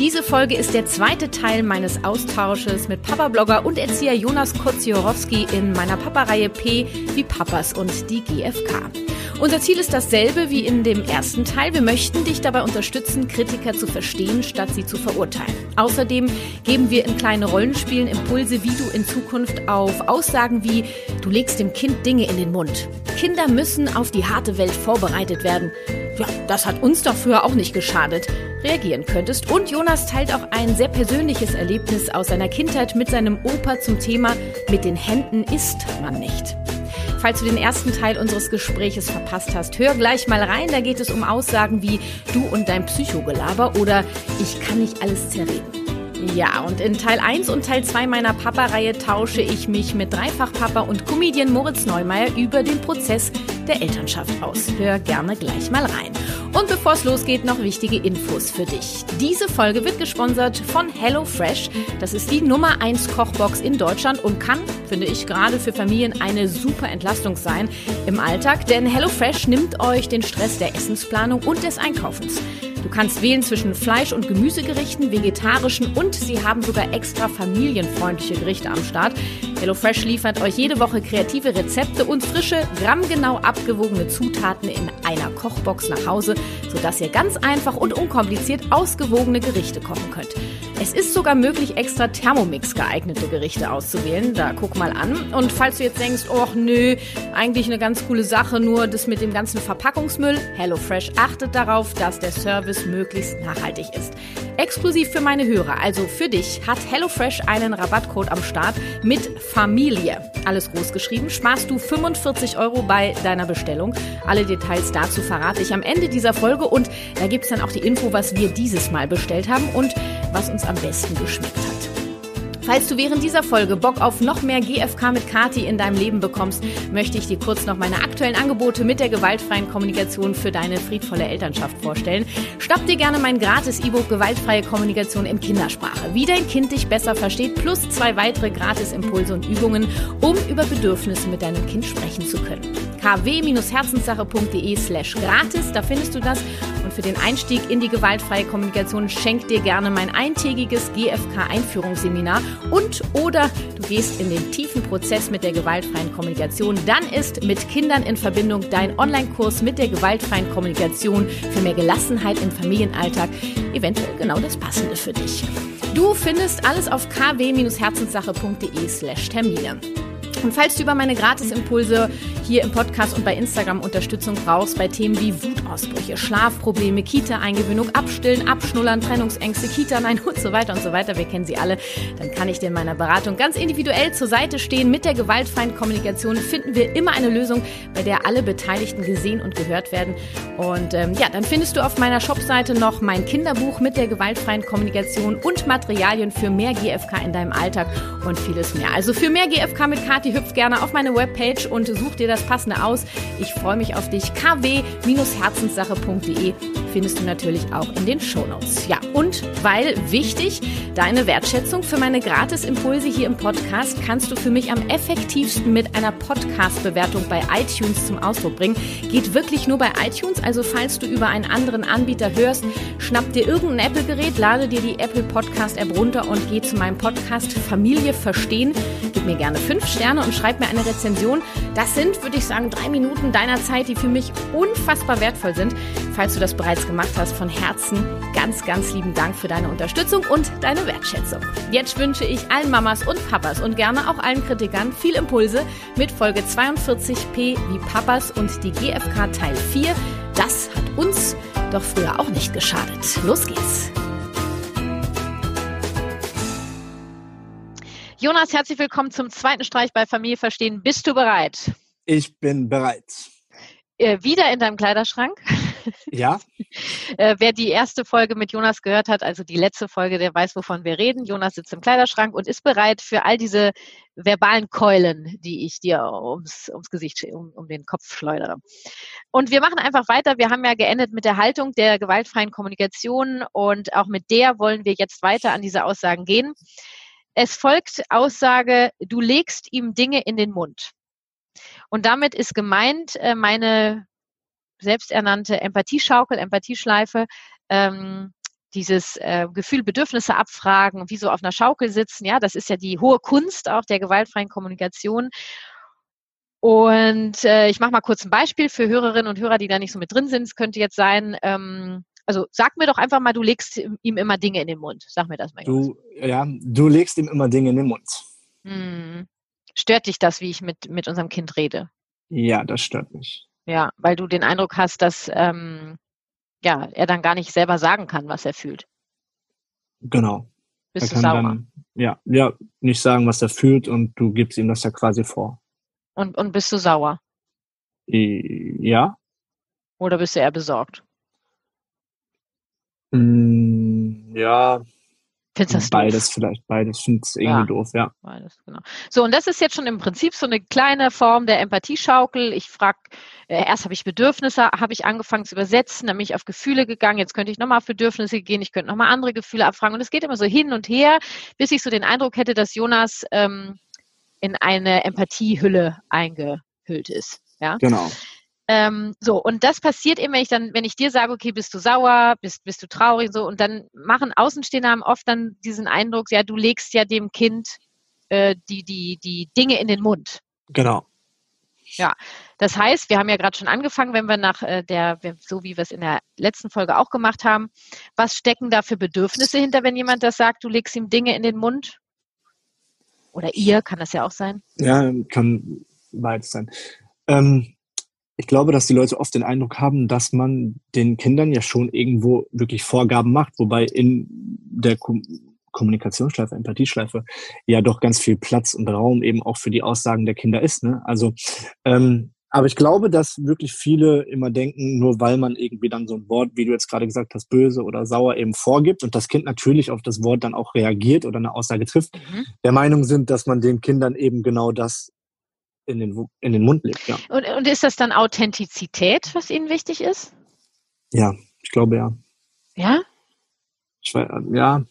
Diese Folge ist der zweite Teil meines Austausches mit Papa-Blogger und Erzieher Jonas Koziorowski in meiner Papa-Reihe P wie Papas und die GfK. Unser Ziel ist dasselbe wie in dem ersten Teil. Wir möchten dich dabei unterstützen, Kritiker zu verstehen, statt sie zu verurteilen. Außerdem geben wir in kleinen Rollenspielen Impulse, wie du in Zukunft auf Aussagen wie du legst dem Kind Dinge in den Mund. Kinder müssen auf die harte Welt vorbereitet werden. Ja, das hat uns doch früher auch nicht geschadet reagieren könntest. Und Jonas teilt auch ein sehr persönliches Erlebnis aus seiner Kindheit mit seinem Opa zum Thema Mit den Händen isst man nicht. Falls du den ersten Teil unseres Gespräches verpasst hast, hör gleich mal rein. Da geht es um Aussagen wie du und dein Psychogelaber oder ich kann nicht alles zerreden. Ja, und in Teil 1 und Teil 2 meiner Papa-Reihe tausche ich mich mit Dreifachpapa und Comedian Moritz Neumeier über den Prozess der Elternschaft aus. Hör gerne gleich mal rein. Und bevor es losgeht, noch wichtige Infos für dich. Diese Folge wird gesponsert von HelloFresh. Das ist die Nummer 1 Kochbox in Deutschland und kann, finde ich, gerade für Familien eine super Entlastung sein im Alltag, denn HelloFresh nimmt euch den Stress der Essensplanung und des Einkaufens. Du kannst wählen zwischen Fleisch- und Gemüsegerichten, vegetarischen und sie haben sogar extra familienfreundliche Gerichte am Start. HelloFresh liefert euch jede Woche kreative Rezepte und frische, grammgenau abgewogene Zutaten in einer Kochbox nach Hause, sodass ihr ganz einfach und unkompliziert ausgewogene Gerichte kochen könnt. Es ist sogar möglich, extra Thermomix geeignete Gerichte auszuwählen. Da guck mal an. Und falls du jetzt denkst, oh nö, eigentlich eine ganz coole Sache, nur das mit dem ganzen Verpackungsmüll, HelloFresh achtet darauf, dass der Service möglichst nachhaltig ist. Exklusiv für meine Hörer, also für dich, hat HelloFresh einen Rabattcode am Start mit Familie. Alles groß geschrieben, sparst du 45 Euro bei deiner Bestellung. Alle Details dazu verrate ich am Ende dieser Folge und da gibt es dann auch die Info, was wir dieses Mal bestellt haben und was uns am besten geschmeckt hat. Falls du während dieser Folge Bock auf noch mehr GFK mit Kati in deinem Leben bekommst, möchte ich dir kurz noch meine aktuellen Angebote mit der gewaltfreien Kommunikation für deine friedvolle Elternschaft vorstellen. Schnapp dir gerne mein gratis E-Book Gewaltfreie Kommunikation in Kindersprache, wie dein Kind dich besser versteht, plus zwei weitere gratis Impulse und Übungen, um über Bedürfnisse mit deinem Kind sprechen zu können. kw-herzenssache.de slash gratis, da findest du das. Und für den Einstieg in die gewaltfreie Kommunikation schenk dir gerne mein eintägiges GFK-Einführungsseminar und oder du gehst in den tiefen Prozess mit der gewaltfreien Kommunikation, dann ist mit Kindern in Verbindung dein Online-Kurs mit der gewaltfreien Kommunikation für mehr Gelassenheit im Familienalltag eventuell genau das Passende für dich. Du findest alles auf kw-herzenssache.de slash Termine. Und falls du über meine Gratisimpulse hier im Podcast und bei Instagram Unterstützung brauchst bei Themen wie Wutausbrüche, Schlafprobleme, Kita-Eingewöhnung, Abstillen, Abschnullern, Trennungsängste, Kita-Nein und so weiter und so weiter, wir kennen sie alle, dann kann ich dir in meiner Beratung ganz individuell zur Seite stehen. Mit der gewaltfreien Kommunikation finden wir immer eine Lösung, bei der alle Beteiligten gesehen und gehört werden. Und ähm, ja, dann findest du auf meiner Shopseite noch mein Kinderbuch mit der gewaltfreien Kommunikation und Materialien für mehr GFK in deinem Alltag und vieles mehr. Also für mehr GFK mit Kati hüpf gerne auf meine Webpage und such dir das das Passende aus. Ich freue mich auf dich. kw-herzenssache.de findest du natürlich auch in den Shownotes. Ja, und weil wichtig, deine Wertschätzung für meine Gratis-Impulse hier im Podcast kannst du für mich am effektivsten mit einer Podcast-Bewertung bei iTunes zum Ausdruck bringen. Geht wirklich nur bei iTunes, also falls du über einen anderen Anbieter hörst, schnapp dir irgendein Apple-Gerät, lade dir die Apple Podcast-App runter und geh zu meinem Podcast Familie verstehen. Gib mir gerne fünf Sterne und schreib mir eine Rezension. Das sind, würde ich sagen, drei Minuten deiner Zeit, die für mich unfassbar wertvoll sind. Falls du das bereits gemacht hast, von Herzen ganz, ganz lieben Dank für deine Unterstützung und deine Wertschätzung. Jetzt wünsche ich allen Mamas und Papas und gerne auch allen Kritikern viel Impulse mit Folge 42p wie Papas und die GFK Teil 4. Das hat uns doch früher auch nicht geschadet. Los geht's! Jonas, herzlich willkommen zum zweiten Streich bei Familie Verstehen. Bist du bereit? Ich bin bereit. Äh, wieder in deinem Kleiderschrank? Ja. äh, wer die erste Folge mit Jonas gehört hat, also die letzte Folge, der weiß, wovon wir reden. Jonas sitzt im Kleiderschrank und ist bereit für all diese verbalen Keulen, die ich dir ums, ums Gesicht, um, um den Kopf schleudere. Und wir machen einfach weiter. Wir haben ja geendet mit der Haltung der gewaltfreien Kommunikation und auch mit der wollen wir jetzt weiter an diese Aussagen gehen. Es folgt Aussage, du legst ihm Dinge in den Mund. Und damit ist gemeint äh, meine selbsternannte Empathieschaukel, Empathieschleife, ähm, dieses äh, Gefühl, Bedürfnisse abfragen, wie so auf einer Schaukel sitzen, ja, das ist ja die hohe Kunst auch der gewaltfreien Kommunikation. Und äh, ich mache mal kurz ein Beispiel für Hörerinnen und Hörer, die da nicht so mit drin sind. Es könnte jetzt sein, ähm, also sag mir doch einfach mal, du legst ihm immer Dinge in den Mund. Sag mir das mal. Du, ja, du legst ihm immer Dinge in den Mund. Hm. Stört dich das, wie ich mit, mit unserem Kind rede? Ja, das stört mich. Ja, weil du den Eindruck hast, dass ähm, ja, er dann gar nicht selber sagen kann, was er fühlt. Genau. Bist er du sauer? Dann, ja, ja, nicht sagen, was er fühlt und du gibst ihm das ja quasi vor. Und, und bist du sauer? Ja. Oder bist du eher besorgt? Mm, ja, Findest das beides doof? vielleicht, beides finde ich irgendwie ja, doof, ja. Beides, genau. So, und das ist jetzt schon im Prinzip so eine kleine Form der Empathieschaukel. Ich frage, äh, erst habe ich Bedürfnisse, habe ich angefangen zu übersetzen, dann bin ich auf Gefühle gegangen, jetzt könnte ich nochmal auf Bedürfnisse gehen, ich könnte nochmal andere Gefühle abfragen. Und es geht immer so hin und her, bis ich so den Eindruck hätte, dass Jonas ähm, in eine Empathiehülle eingehüllt ist. Ja? Genau. Ähm, so, und das passiert immer, wenn ich dann, wenn ich dir sage, okay, bist du sauer, bist, bist du traurig, so, und dann machen Außenstehende haben oft dann diesen Eindruck, ja, du legst ja dem Kind äh, die, die, die Dinge in den Mund. Genau. Ja, das heißt, wir haben ja gerade schon angefangen, wenn wir nach äh, der, so wie wir es in der letzten Folge auch gemacht haben, was stecken da für Bedürfnisse hinter, wenn jemand das sagt, du legst ihm Dinge in den Mund? Oder ihr, kann das ja auch sein? Ja, kann beides sein. Ähm, ich glaube, dass die Leute oft den Eindruck haben, dass man den Kindern ja schon irgendwo wirklich Vorgaben macht, wobei in der Ko Kommunikationsschleife, Empathieschleife ja doch ganz viel Platz und Raum eben auch für die Aussagen der Kinder ist. Ne? Also, ähm, aber ich glaube, dass wirklich viele immer denken, nur weil man irgendwie dann so ein Wort, wie du jetzt gerade gesagt hast, böse oder sauer eben vorgibt und das Kind natürlich auf das Wort dann auch reagiert oder eine Aussage trifft, mhm. der Meinung sind, dass man den Kindern eben genau das in den, in den Mund legt. Ja. Und, und ist das dann Authentizität, was Ihnen wichtig ist? Ja, ich glaube ja. Ja? Ich weiß, ja,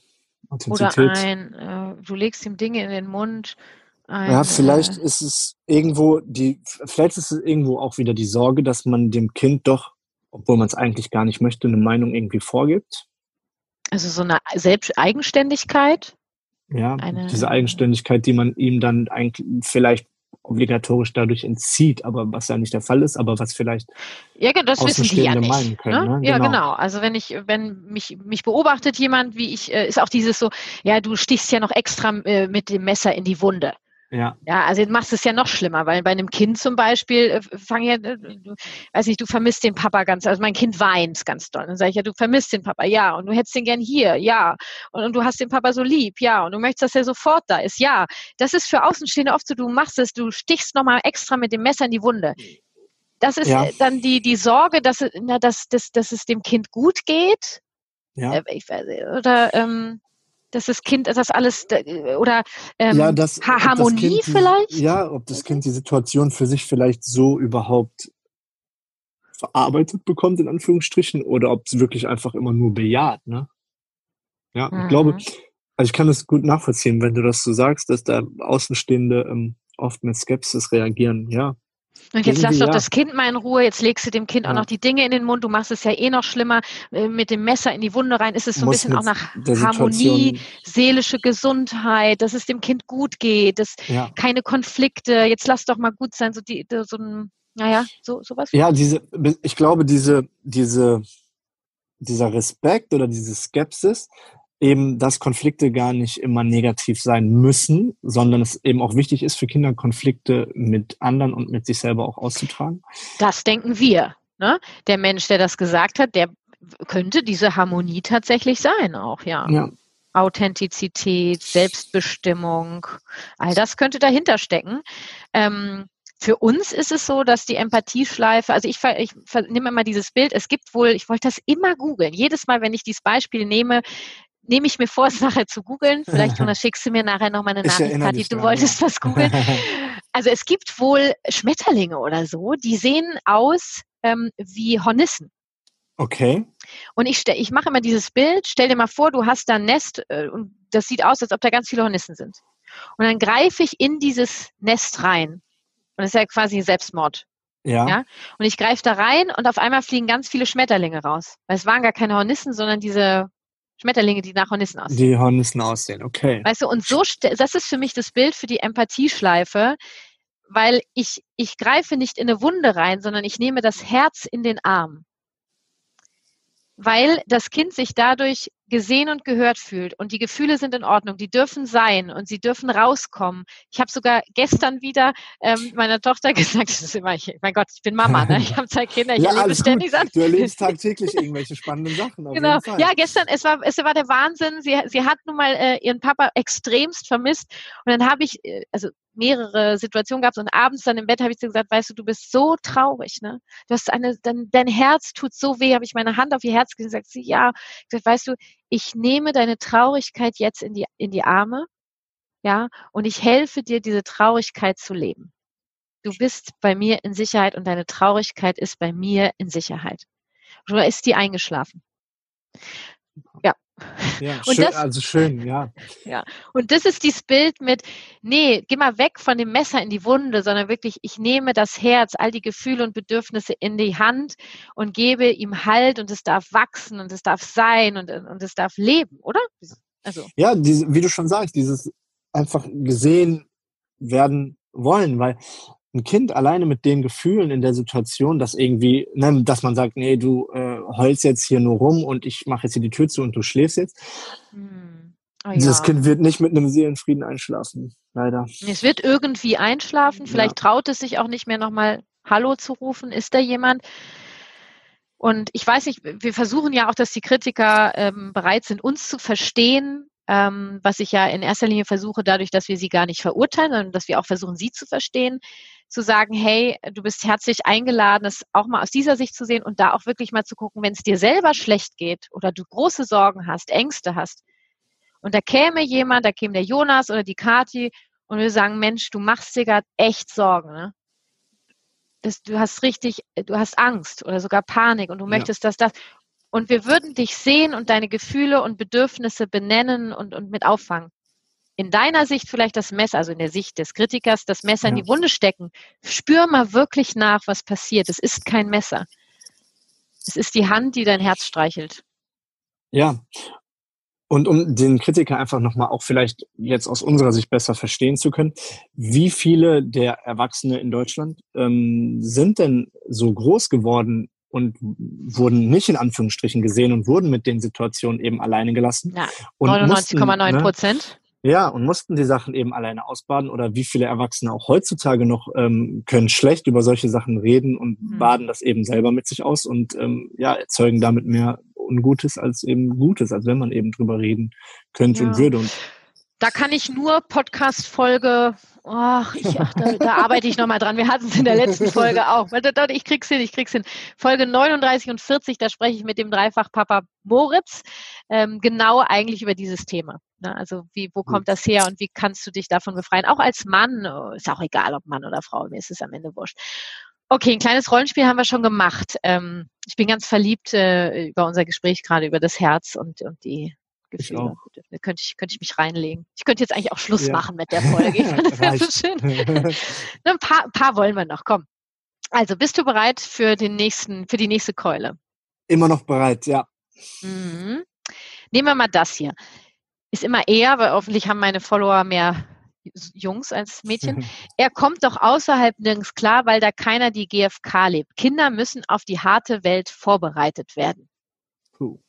Authentizität. Oder ein, äh, du legst ihm Dinge in den Mund. Ein, ja, vielleicht äh, ist es irgendwo die, vielleicht ist es irgendwo auch wieder die Sorge, dass man dem Kind doch, obwohl man es eigentlich gar nicht möchte, eine Meinung irgendwie vorgibt. Also so eine Selbsteigenständigkeit. Ja, eine, diese Eigenständigkeit, die man ihm dann eigentlich vielleicht obligatorisch dadurch entzieht, aber was ja nicht der Fall ist, aber was vielleicht ja, genau, das wissen die ja nicht, meinen können. Ne? Ne? Ja, genau. genau. Also wenn ich, wenn mich mich beobachtet jemand, wie ich, äh, ist auch dieses so, ja, du stichst ja noch extra äh, mit dem Messer in die Wunde. Ja. Ja, also du machst es ja noch schlimmer, weil bei einem Kind zum Beispiel, äh, fang ja, äh, weiß nicht, du vermisst den Papa ganz, also mein Kind weint ganz doll. Dann sage ich ja, du vermisst den Papa, ja, und du hättest den gern hier, ja, und, und, du hast den Papa so lieb, ja, und du möchtest, dass er sofort da ist, ja. Das ist für Außenstehende oft so, du machst es, du stichst nochmal extra mit dem Messer in die Wunde. Das ist ja. dann die, die Sorge, dass, na, dass, dass, dass es dem Kind gut geht. Ja. Äh, ich, oder ähm, dass das Kind das alles oder ähm, ja, das, Harmonie kind, vielleicht? Ja, ob das Kind die Situation für sich vielleicht so überhaupt verarbeitet bekommt, in Anführungsstrichen, oder ob es wirklich einfach immer nur bejaht, ne? Ja, mhm. ich glaube, also ich kann das gut nachvollziehen, wenn du das so sagst, dass da Außenstehende ähm, oft mit Skepsis reagieren, ja. Und jetzt lass doch ja. das Kind mal in Ruhe, jetzt legst du dem Kind ja. auch noch die Dinge in den Mund, du machst es ja eh noch schlimmer, äh, mit dem Messer in die Wunde rein, ist es so ein bisschen auch nach Harmonie, seelische Gesundheit, dass es dem Kind gut geht, dass ja. keine Konflikte, jetzt lass doch mal gut sein, so die, so ein, naja, so, sowas. Ja, diese, ich glaube, diese, diese, dieser Respekt oder diese Skepsis, eben, dass Konflikte gar nicht immer negativ sein müssen, sondern es eben auch wichtig ist für Kinder, Konflikte mit anderen und mit sich selber auch auszutragen. Das denken wir. Ne? Der Mensch, der das gesagt hat, der könnte diese Harmonie tatsächlich sein auch, ja. ja. Authentizität, Selbstbestimmung, all das könnte dahinter stecken. Ähm, für uns ist es so, dass die Empathieschleife, also ich, ich nehme immer dieses Bild, es gibt wohl, ich wollte das immer googeln. Jedes Mal, wenn ich dieses Beispiel nehme, nehme ich mir vor, es nachher zu googeln. Vielleicht Jonas, schickst du mir nachher nochmal eine Nachricht, Kathi, du wolltest was googeln. Also es gibt wohl Schmetterlinge oder so, die sehen aus ähm, wie Hornissen. Okay. Und ich, ich mache immer dieses Bild, stell dir mal vor, du hast da ein Nest äh, und das sieht aus, als ob da ganz viele Hornissen sind. Und dann greife ich in dieses Nest rein. Und das ist ja quasi Selbstmord. Ja. ja? Und ich greife da rein und auf einmal fliegen ganz viele Schmetterlinge raus. Weil es waren gar keine Hornissen, sondern diese Schmetterlinge, die nach Hornissen aussehen. Die Hornissen aussehen, okay. Weißt du, und so, das ist für mich das Bild für die Empathieschleife, weil ich, ich greife nicht in eine Wunde rein, sondern ich nehme das Herz in den Arm weil das Kind sich dadurch gesehen und gehört fühlt und die Gefühle sind in Ordnung, die dürfen sein und sie dürfen rauskommen. Ich habe sogar gestern wieder ähm, meiner Tochter gesagt, das ist immer, ich, mein Gott, ich bin Mama, ne? ich habe zwei Kinder, ich ja, erlebe ständig Sachen. Du erlebst tagtäglich irgendwelche spannenden Sachen. genau, ja, gestern, es war, es war der Wahnsinn. Sie, sie hat nun mal äh, ihren Papa extremst vermisst und dann habe ich, äh, also mehrere Situationen gab es und abends dann im Bett habe ich gesagt, weißt du, du bist so traurig, ne? Du hast eine, dein, dein Herz tut so weh, habe ich meine Hand auf ihr Herz gesagt, sie, ja, gesagt, weißt du, ich nehme deine Traurigkeit jetzt in die, in die Arme, ja, und ich helfe dir, diese Traurigkeit zu leben. Du bist bei mir in Sicherheit und deine Traurigkeit ist bei mir in Sicherheit. Oder ist die eingeschlafen? Ja, ja, schön, das, also schön, ja. Ja, und das ist dieses Bild mit, nee, geh mal weg von dem Messer in die Wunde, sondern wirklich, ich nehme das Herz, all die Gefühle und Bedürfnisse in die Hand und gebe ihm Halt und es darf wachsen und es darf sein und, und es darf leben, oder? Also. Ja, diese, wie du schon sagst, dieses einfach gesehen werden wollen, weil ein Kind alleine mit den Gefühlen in der Situation, dass irgendwie, ne, dass man sagt, nee, du äh, heulst jetzt hier nur rum und ich mache jetzt hier die Tür zu und du schläfst jetzt. Hm. Oh, Dieses ja. Kind wird nicht mit einem Seelenfrieden einschlafen, leider. Es wird irgendwie einschlafen, vielleicht ja. traut es sich auch nicht mehr nochmal Hallo zu rufen. Ist da jemand? Und ich weiß nicht, wir versuchen ja auch, dass die Kritiker ähm, bereit sind, uns zu verstehen, ähm, was ich ja in erster Linie versuche, dadurch, dass wir sie gar nicht verurteilen, sondern dass wir auch versuchen, sie zu verstehen zu sagen, hey, du bist herzlich eingeladen, es auch mal aus dieser Sicht zu sehen und da auch wirklich mal zu gucken, wenn es dir selber schlecht geht oder du große Sorgen hast, Ängste hast. Und da käme jemand, da käme der Jonas oder die Kati und wir sagen, Mensch, du machst dir gerade echt Sorgen, ne? Das, du hast richtig, du hast Angst oder sogar Panik und du möchtest, ja. dass das. Und wir würden dich sehen und deine Gefühle und Bedürfnisse benennen und, und mit auffangen in deiner Sicht vielleicht das Messer, also in der Sicht des Kritikers, das Messer ja. in die Wunde stecken. Spür mal wirklich nach, was passiert. Es ist kein Messer. Es ist die Hand, die dein Herz streichelt. Ja. Und um den Kritiker einfach nochmal auch vielleicht jetzt aus unserer Sicht besser verstehen zu können, wie viele der Erwachsene in Deutschland ähm, sind denn so groß geworden und wurden nicht in Anführungsstrichen gesehen und wurden mit den Situationen eben alleine gelassen. Ja, 99,9 Prozent. Ja, und mussten die Sachen eben alleine ausbaden oder wie viele Erwachsene auch heutzutage noch ähm, können schlecht über solche Sachen reden und mhm. baden das eben selber mit sich aus und ähm, ja, erzeugen damit mehr Ungutes als eben Gutes, als wenn man eben drüber reden könnte ja. und würde. Und da kann ich nur Podcast-Folge, ach, ich, ach, da, da arbeite ich nochmal dran. Wir hatten es in der letzten Folge auch. Ich krieg's hin, ich krieg's hin. Folge 39 und 40, da spreche ich mit dem Dreifach-Papa Moritz ähm, genau eigentlich über dieses Thema. Ne? Also wie, wo kommt das her und wie kannst du dich davon befreien? Auch als Mann, oh, ist auch egal, ob Mann oder Frau, mir ist es am Ende wurscht. Okay, ein kleines Rollenspiel haben wir schon gemacht. Ähm, ich bin ganz verliebt äh, über unser Gespräch gerade über das Herz und, und die Gefühle. Da könnte ich, könnte ich mich reinlegen. Ich könnte jetzt eigentlich auch Schluss ja. machen mit der Folge. das wäre so schön. ein paar, paar wollen wir noch. Komm. Also, bist du bereit für den nächsten, für die nächste Keule? Immer noch bereit, ja. Mhm. Nehmen wir mal das hier ist immer er, weil hoffentlich haben meine Follower mehr Jungs als Mädchen. Er kommt doch außerhalb nirgends klar, weil da keiner die GfK lebt. Kinder müssen auf die harte Welt vorbereitet werden. Puh.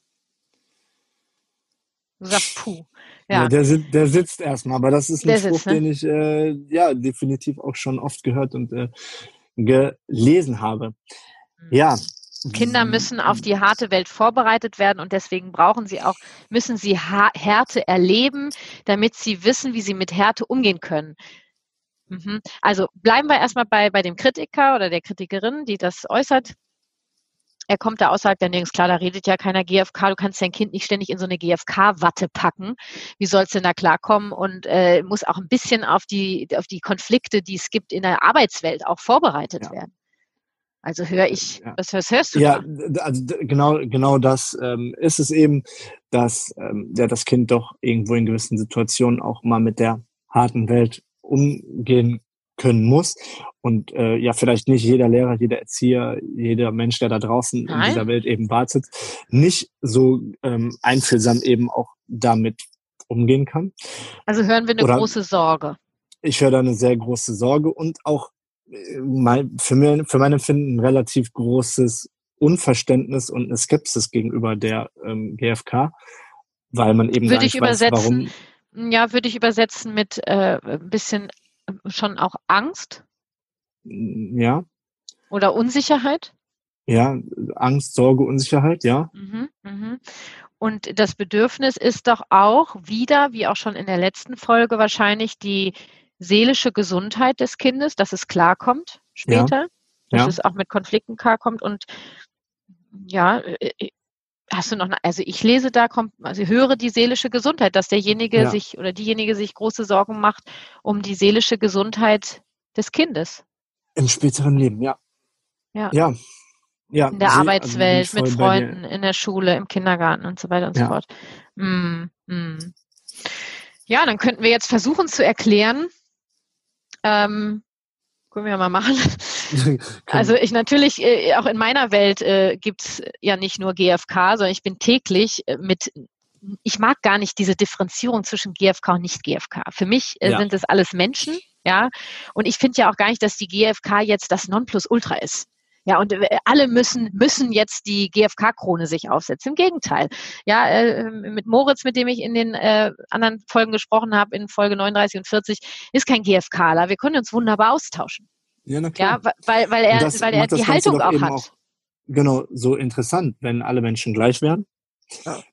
Du sagst puh. Ja. ja der, der, sitzt erstmal, aber das ist ein der Spruch, sitzt, ne? den ich äh, ja definitiv auch schon oft gehört und äh, gelesen habe. Mhm. Ja, Kinder mhm. müssen auf die harte Welt vorbereitet werden und deswegen brauchen sie auch, müssen sie Härte erleben, damit sie wissen, wie sie mit Härte umgehen können. Mhm. Also bleiben wir erstmal bei, bei dem Kritiker oder der Kritikerin, die das äußert. Er kommt da außerhalb der nirgends klar, da redet ja keiner GFK, du kannst dein Kind nicht ständig in so eine GFK-Watte packen. Wie soll es denn da klarkommen? Und äh, muss auch ein bisschen auf die, auf die Konflikte, die es gibt in der Arbeitswelt, auch vorbereitet ja. werden. Also höre ich, ja. was, was hörst du ja, da? also genau, genau das ähm, ist es eben, dass ähm, ja, das Kind doch irgendwo in gewissen Situationen auch mal mit der harten Welt umgehen können muss. Und äh, ja, vielleicht nicht jeder Lehrer, jeder Erzieher, jeder Mensch, der da draußen Nein. in dieser Welt eben wartet, nicht so ähm, einfühlsam eben auch damit umgehen kann. Also hören wir eine Oder große Sorge. Ich höre da eine sehr große Sorge und auch mein, für, mir, für mein Empfinden ein relativ großes Unverständnis und eine Skepsis gegenüber der ähm, GfK, weil man eben würde ich weiß, übersetzen, warum. Ja, würde ich übersetzen mit äh, ein bisschen äh, schon auch Angst. Ja. Oder Unsicherheit? Ja, Angst, Sorge, Unsicherheit, ja. Mhm, mh. Und das Bedürfnis ist doch auch wieder, wie auch schon in der letzten Folge wahrscheinlich, die seelische Gesundheit des Kindes, dass es klarkommt später, ja. dass ja. es auch mit Konflikten klarkommt. Und ja, äh, äh, hast du noch, also ich lese da, also höre die seelische Gesundheit, dass derjenige ja. sich oder diejenige sich große Sorgen macht um die seelische Gesundheit des Kindes. Im späteren Leben, ja. Ja. Ja. ja in der also Arbeitswelt, also mit Freunden, in der Schule, im Kindergarten und so weiter und ja. so fort. Mm, mm. Ja, dann könnten wir jetzt versuchen zu erklären, ähm, können wir ja mal machen. also ich natürlich, äh, auch in meiner Welt äh, gibt's ja nicht nur GFK, sondern ich bin täglich äh, mit ich mag gar nicht diese Differenzierung zwischen GFK und nicht GFK. Für mich äh, ja. sind es alles Menschen, ja. Und ich finde ja auch gar nicht, dass die GFK jetzt das Nonplusultra ist. Ja, und äh, alle müssen, müssen jetzt die GfK-Krone sich aufsetzen. Im Gegenteil. Ja, äh, mit Moritz, mit dem ich in den äh, anderen Folgen gesprochen habe, in Folge 39 und 40, ist kein GfKler. Wir können uns wunderbar austauschen. Ja, na klar. Ja, weil, weil er, weil er die Haltung auch hat. Auch, genau, so interessant, wenn alle Menschen gleich wären.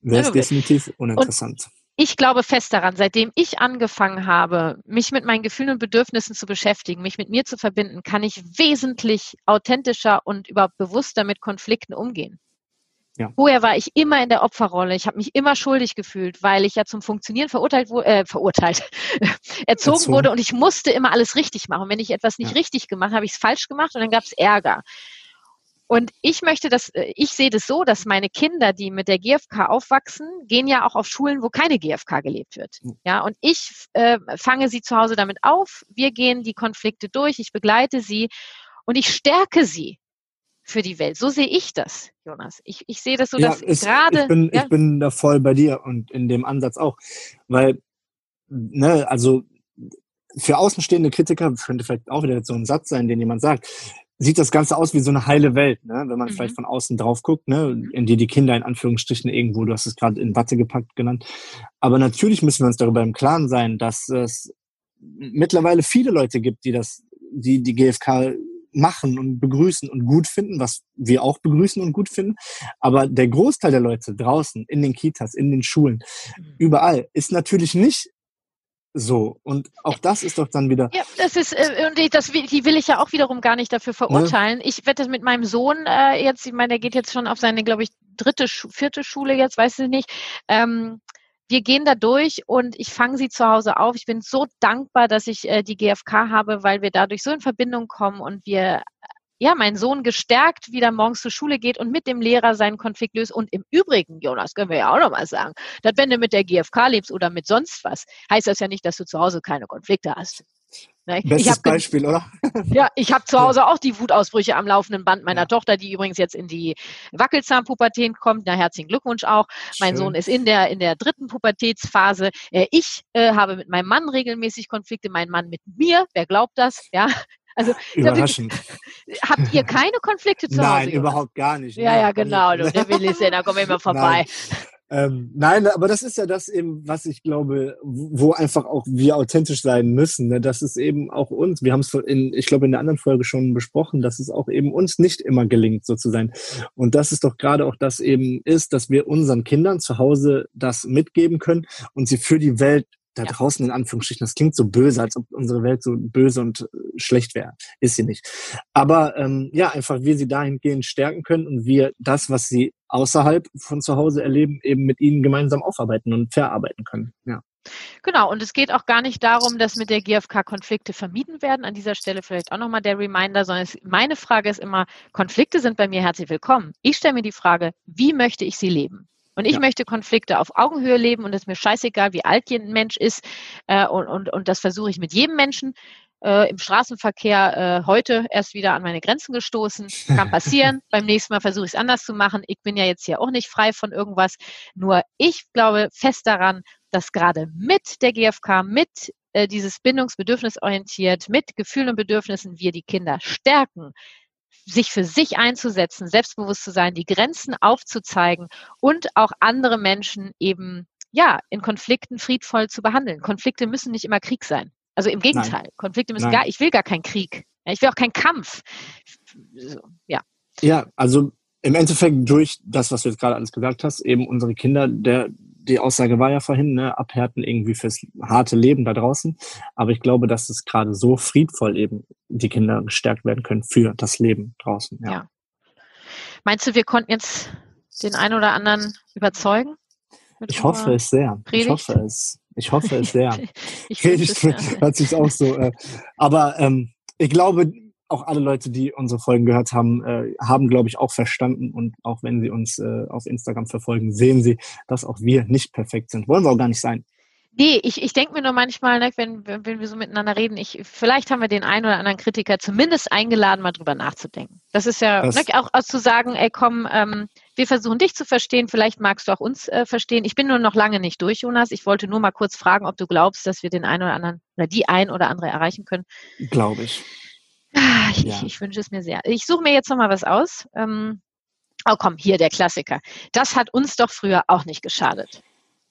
Wäre es definitiv uninteressant. Und ich glaube fest daran, seitdem ich angefangen habe, mich mit meinen Gefühlen und Bedürfnissen zu beschäftigen, mich mit mir zu verbinden, kann ich wesentlich authentischer und überhaupt bewusster mit Konflikten umgehen. Ja. Vorher war ich immer in der Opferrolle. Ich habe mich immer schuldig gefühlt, weil ich ja zum Funktionieren verurteilt wurde, äh, verurteilt, erzogen, erzogen, wurde und ich musste immer alles richtig machen. wenn ich etwas nicht ja. richtig gemacht habe, habe ich es falsch gemacht und dann gab es Ärger. Und ich möchte das, äh, ich sehe das so, dass meine Kinder, die mit der GfK aufwachsen, gehen ja auch auf Schulen, wo keine GfK gelebt wird. Ja, und ich äh, fange sie zu Hause damit auf. Wir gehen die Konflikte durch. Ich begleite sie und ich stärke sie für die Welt. So sehe ich das, Jonas. Ich, ich sehe das so, dass ja, gerade. Ich bin, ja? ich bin da voll bei dir und in dem Ansatz auch. Weil, ne, also für außenstehende Kritiker könnte vielleicht auch wieder so ein Satz sein, den jemand sagt sieht das Ganze aus wie so eine heile Welt, ne? wenn man mhm. vielleicht von außen drauf guckt, ne? in die die Kinder in Anführungsstrichen irgendwo, du hast es gerade in Watte gepackt genannt. Aber natürlich müssen wir uns darüber im Klaren sein, dass es mittlerweile viele Leute gibt, die das, die die GfK machen und begrüßen und gut finden, was wir auch begrüßen und gut finden. Aber der Großteil der Leute draußen, in den Kitas, in den Schulen, mhm. überall, ist natürlich nicht so, und auch das ist doch dann wieder. Ja, das ist, äh, und das, die will ich ja auch wiederum gar nicht dafür verurteilen. Ne? Ich werde das mit meinem Sohn äh, jetzt, ich meine, der geht jetzt schon auf seine, glaube ich, dritte, vierte Schule jetzt, weiß ich nicht. Ähm, wir gehen da durch und ich fange sie zu Hause auf. Ich bin so dankbar, dass ich äh, die GfK habe, weil wir dadurch so in Verbindung kommen und wir ja, mein Sohn gestärkt wieder morgens zur Schule geht und mit dem Lehrer seinen Konflikt löst. Und im Übrigen, Jonas, können wir ja auch nochmal sagen, dass wenn du mit der GfK lebst oder mit sonst was, heißt das ja nicht, dass du zu Hause keine Konflikte hast. Ne? Bestes Beispiel, oder? Ja, ich habe zu Hause auch die Wutausbrüche am laufenden Band meiner ja. Tochter, die übrigens jetzt in die Wackelzahnpubertät kommt. Na, herzlichen Glückwunsch auch. Mein Sohn ist in der, in der dritten Pubertätsphase. Äh, ich äh, habe mit meinem Mann regelmäßig Konflikte, mein Mann mit mir. Wer glaubt das? Ja, also überraschend. Habt ihr keine Konflikte zu Hause? Nein, überhaupt gar nicht. Ja, ja, genau. Du, der will es ja, da kommen wir immer vorbei. Ähm, nein, aber das ist ja das eben, was ich glaube, wo einfach auch wir authentisch sein müssen. Ne? Das ist eben auch uns. Wir haben es in, ich glaube, in der anderen Folge schon besprochen, dass es auch eben uns nicht immer gelingt, so zu sein. Und das ist doch gerade auch das eben ist, dass wir unseren Kindern zu Hause das mitgeben können und sie für die Welt da ja. draußen in Anführungsstrichen, das klingt so böse, als ob unsere Welt so böse und äh, schlecht wäre. Ist sie nicht. Aber ähm, ja, einfach wir sie dahingehend stärken können und wir das, was sie außerhalb von zu Hause erleben, eben mit ihnen gemeinsam aufarbeiten und verarbeiten können. Ja. Genau, und es geht auch gar nicht darum, dass mit der GfK Konflikte vermieden werden. An dieser Stelle vielleicht auch nochmal der Reminder, sondern es, meine Frage ist immer, Konflikte sind bei mir herzlich willkommen. Ich stelle mir die Frage, wie möchte ich sie leben? Und ich ja. möchte Konflikte auf Augenhöhe leben und es ist mir scheißegal, wie alt ein Mensch ist. Äh, und, und, und das versuche ich mit jedem Menschen. Äh, Im Straßenverkehr äh, heute erst wieder an meine Grenzen gestoßen. Kann passieren. Beim nächsten Mal versuche ich es anders zu machen. Ich bin ja jetzt hier auch nicht frei von irgendwas. Nur ich glaube fest daran, dass gerade mit der GfK, mit äh, dieses bindungsbedürfnisorientiert, mit Gefühlen und Bedürfnissen wir die Kinder stärken, sich für sich einzusetzen, selbstbewusst zu sein, die Grenzen aufzuzeigen und auch andere Menschen eben ja in Konflikten friedvoll zu behandeln. Konflikte müssen nicht immer Krieg sein. Also im Gegenteil, Nein. Konflikte müssen Nein. gar, ich will gar keinen Krieg. Ich will auch keinen Kampf. Ja. Ja, also im Endeffekt durch das, was du jetzt gerade alles gesagt hast, eben unsere Kinder, der, die Aussage war ja vorhin, ne, abhärten irgendwie fürs harte Leben da draußen. Aber ich glaube, dass es gerade so friedvoll eben die Kinder gestärkt werden können für das Leben draußen. Ja. ja. Meinst du, wir konnten jetzt den einen oder anderen überzeugen? Ich hoffe es sehr. Predigt? Ich hoffe es. Ich hoffe es sehr. ich Predigt es, hört sich auch so. Äh, aber ähm, ich glaube, auch alle Leute, die unsere Folgen gehört haben, äh, haben, glaube ich, auch verstanden und auch wenn sie uns äh, auf Instagram verfolgen, sehen sie, dass auch wir nicht perfekt sind. Wollen wir auch gar nicht sein. Nee, ich, ich denke mir nur manchmal, ne, wenn, wenn wir so miteinander reden, ich, vielleicht haben wir den einen oder anderen Kritiker zumindest eingeladen, mal drüber nachzudenken. Das ist ja das, ne, auch, auch zu sagen, ey komm, ähm, wir versuchen dich zu verstehen, vielleicht magst du auch uns äh, verstehen. Ich bin nur noch lange nicht durch, Jonas. Ich wollte nur mal kurz fragen, ob du glaubst, dass wir den einen oder anderen oder die ein oder andere erreichen können. Glaube ich. Ah, ich, ja. ich, ich, wünsche es mir sehr. Ich suche mir jetzt noch mal was aus. Ähm, oh komm, hier der Klassiker. Das hat uns doch früher auch nicht geschadet.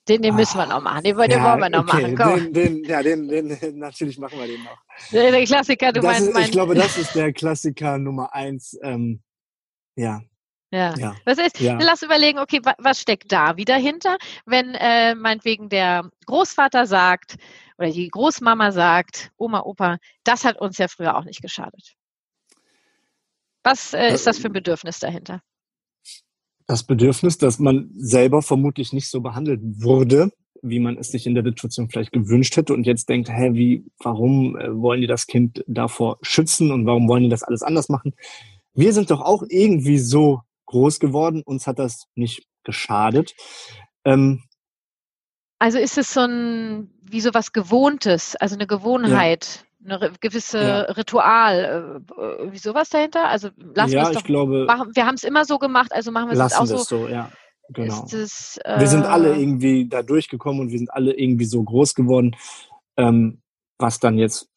Den, den müssen wir noch machen. Den, den ja, wollen wir noch okay. machen. Komm. Den, den, ja, den, den, natürlich machen wir den noch. Der, der Klassiker, du meinst. Ist, ich glaube, das ist der Klassiker Nummer eins. Ähm, ja. Ja. ja. Was ist? Ja. Lass überlegen, okay, was steckt da wieder hinter, wenn äh, meinetwegen der Großvater sagt oder die Großmama sagt, Oma, Opa, das hat uns ja früher auch nicht geschadet. Was äh, ist das für ein Bedürfnis dahinter? Das Bedürfnis, dass man selber vermutlich nicht so behandelt wurde, wie man es sich in der Situation vielleicht gewünscht hätte und jetzt denkt, hä, wie, warum äh, wollen die das Kind davor schützen und warum wollen die das alles anders machen? Wir sind doch auch irgendwie so groß geworden, uns hat das nicht geschadet. Ähm, also ist es so ein, wie so was Gewohntes, also eine Gewohnheit. Eine gewisse ja. Ritual, äh, wie sowas dahinter? Also lassen ja, wir es doch glaube, machen. Wir haben es immer so gemacht, also machen wir es auch so. so ja. Genau. Es, äh, wir sind alle irgendwie da durchgekommen und wir sind alle irgendwie so groß geworden, ähm, was dann jetzt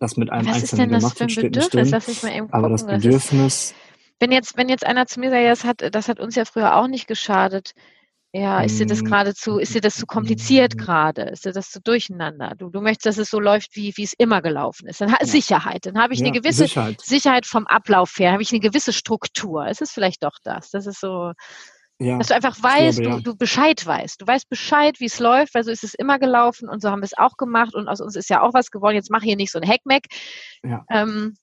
das mit einem was Einzelnen gemacht hat, steht nicht drin. Aber das Bedürfnis. Wenn jetzt, wenn jetzt einer zu mir sagt, das hat, das hat uns ja früher auch nicht geschadet, ja, ist dir das hm. gerade zu, ist dir das zu kompliziert gerade? Ist dir das zu durcheinander? Du, du möchtest, dass es so läuft, wie, wie es immer gelaufen ist. Dann ja. Sicherheit. Dann habe ich ja, eine gewisse Sicherheit. Sicherheit vom Ablauf her, habe ich eine gewisse Struktur. Es ist vielleicht doch das. Das ist so, ja, dass du einfach weißt, glaube, du, du Bescheid weißt. Du weißt Bescheid, wie es läuft, weil so ist es immer gelaufen und so haben wir es auch gemacht und aus uns ist ja auch was geworden. Jetzt mach hier nicht so ein Hackmack. Ja. Ähm,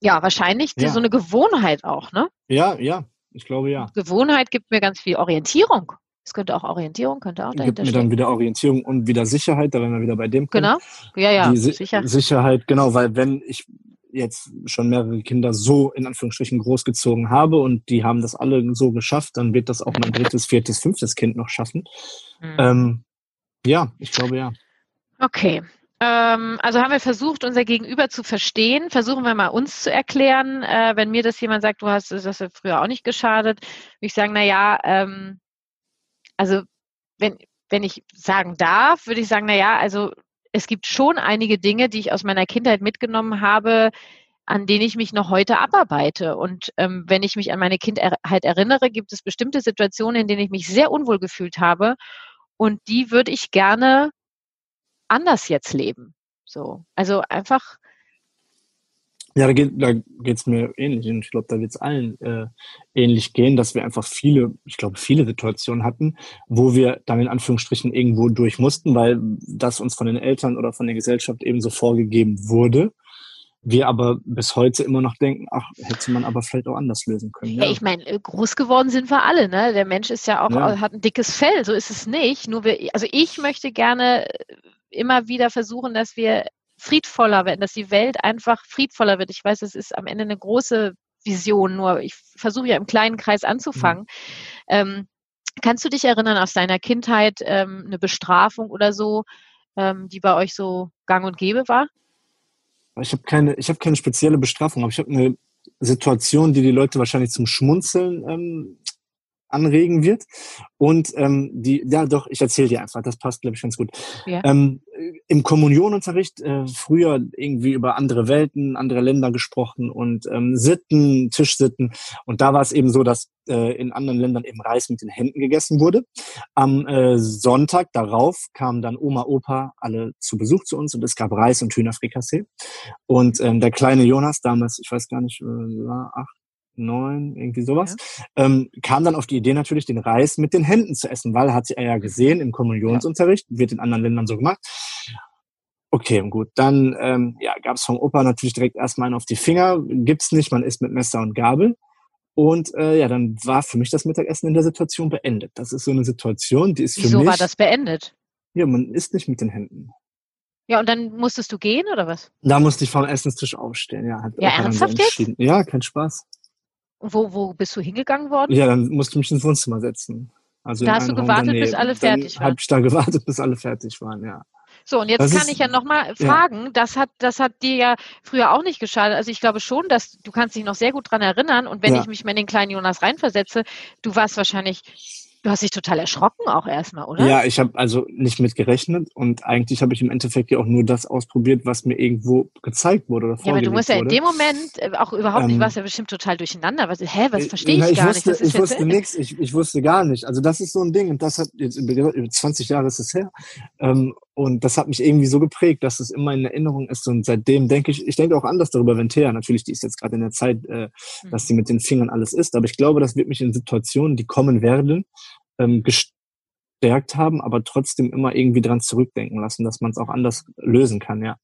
ja, wahrscheinlich so eine Gewohnheit auch, ne? Ja, ja, ich glaube ja. Gewohnheit gibt mir ganz viel Orientierung. Es könnte auch Orientierung, könnte auch dahinter Gibt mir dann wieder Orientierung und wieder Sicherheit, da wären wir wieder bei dem Punkt. Genau, ja, ja, Die sicher. Sicherheit, genau, weil wenn ich jetzt schon mehrere Kinder so in Anführungsstrichen großgezogen habe und die haben das alle so geschafft, dann wird das auch mein drittes, viertes, fünftes Kind noch schaffen. Mhm. Ähm, ja, ich glaube ja. Okay, also haben wir versucht, unser Gegenüber zu verstehen. Versuchen wir mal uns zu erklären. Äh, wenn mir das jemand sagt, du hast das früher auch nicht geschadet, würde ich sagen, na ja, ähm, also wenn, wenn ich sagen darf, würde ich sagen, na ja, also es gibt schon einige Dinge, die ich aus meiner Kindheit mitgenommen habe, an denen ich mich noch heute abarbeite. Und ähm, wenn ich mich an meine Kindheit erinnere, gibt es bestimmte Situationen, in denen ich mich sehr unwohl gefühlt habe. Und die würde ich gerne anders jetzt leben. So. Also einfach Ja, da geht da geht's mir ähnlich und ich glaube, da wird es allen äh, ähnlich gehen, dass wir einfach viele, ich glaube, viele Situationen hatten, wo wir dann in Anführungsstrichen irgendwo durch mussten, weil das uns von den Eltern oder von der Gesellschaft eben so vorgegeben wurde. Wir aber bis heute immer noch denken, ach, hätte man aber vielleicht auch anders lösen können. Ja, ja ich meine, äh, groß geworden sind wir alle, ne? Der Mensch ist ja auch, ja. hat ein dickes Fell, so ist es nicht. Nur wir, also ich möchte gerne immer wieder versuchen, dass wir friedvoller werden, dass die Welt einfach friedvoller wird. Ich weiß, es ist am Ende eine große Vision, nur ich versuche ja im kleinen Kreis anzufangen. Mhm. Ähm, kannst du dich erinnern aus deiner Kindheit ähm, eine Bestrafung oder so, ähm, die bei euch so gang und gäbe war? Ich habe keine, ich habe keine spezielle Bestrafung, aber ich habe eine Situation, die die Leute wahrscheinlich zum Schmunzeln ähm, anregen wird. Und ähm, die, ja doch, ich erzähle dir einfach, das passt, glaube ich, ganz gut. Ja. Ähm, Im Kommunionunterricht äh, früher irgendwie über andere Welten, andere Länder gesprochen und ähm, Sitten, Tischsitten. Und da war es eben so, dass äh, in anderen Ländern eben Reis mit den Händen gegessen wurde. Am äh, Sonntag darauf kamen dann Oma, Opa alle zu Besuch zu uns und es gab Reis und Hühnerfrikassee. Und ähm, der kleine Jonas damals, ich weiß gar nicht, äh, war acht, neun, irgendwie sowas, ja. ähm, kam dann auf die Idee natürlich, den Reis mit den Händen zu essen, weil hat er ja mhm. gesehen im Kommunionsunterricht, wird in anderen Ländern so gemacht. Okay, gut, dann ähm, ja, gab es vom Opa natürlich direkt erstmal einen auf die Finger, gibt's nicht, man isst mit Messer und Gabel. Und äh, ja, dann war für mich das Mittagessen in der Situation beendet. Das ist so eine Situation, die ist für Wieso mich... Wieso war das beendet? Ja, man isst nicht mit den Händen. Ja, und dann musstest du gehen oder was? Da musste ich vom Essenstisch aufstehen, ja. Hat ja, ernsthaft jetzt? Ja, kein Spaß. Wo, wo bist du hingegangen worden? Ja, dann musste ich mich ins Wohnzimmer setzen. Also da hast du gewartet, bis alle fertig dann waren? Habe ich da gewartet, bis alle fertig waren, ja. So, und jetzt das kann ist, ich ja nochmal fragen, ja. das hat, das hat dir ja früher auch nicht geschadet. Also ich glaube schon, dass du kannst dich noch sehr gut dran erinnern. Und wenn ja. ich mich mal in den kleinen Jonas reinversetze, du warst wahrscheinlich Du hast dich total erschrocken auch erstmal, oder? Ja, ich habe also nicht mit gerechnet und eigentlich habe ich im Endeffekt ja auch nur das ausprobiert, was mir irgendwo gezeigt wurde oder Ja, aber du musst ja in dem Moment äh, auch überhaupt nicht, ähm, warst ja bestimmt total durcheinander. Was, hä, was verstehe ich, ich gar wusste, nicht? ich wusste nichts, ich, ich wusste gar nicht. Also das ist so ein Ding und das hat jetzt über 20 Jahre ist es her. Ähm, und das hat mich irgendwie so geprägt, dass es immer in Erinnerung ist. Und seitdem denke ich, ich denke auch anders darüber, wenn Thea, natürlich, die ist jetzt gerade in der Zeit, äh, dass sie mit den Fingern alles isst. Aber ich glaube, das wird mich in Situationen, die kommen werden, ähm, gestärkt haben, aber trotzdem immer irgendwie dran zurückdenken lassen, dass man es auch anders lösen kann, ja.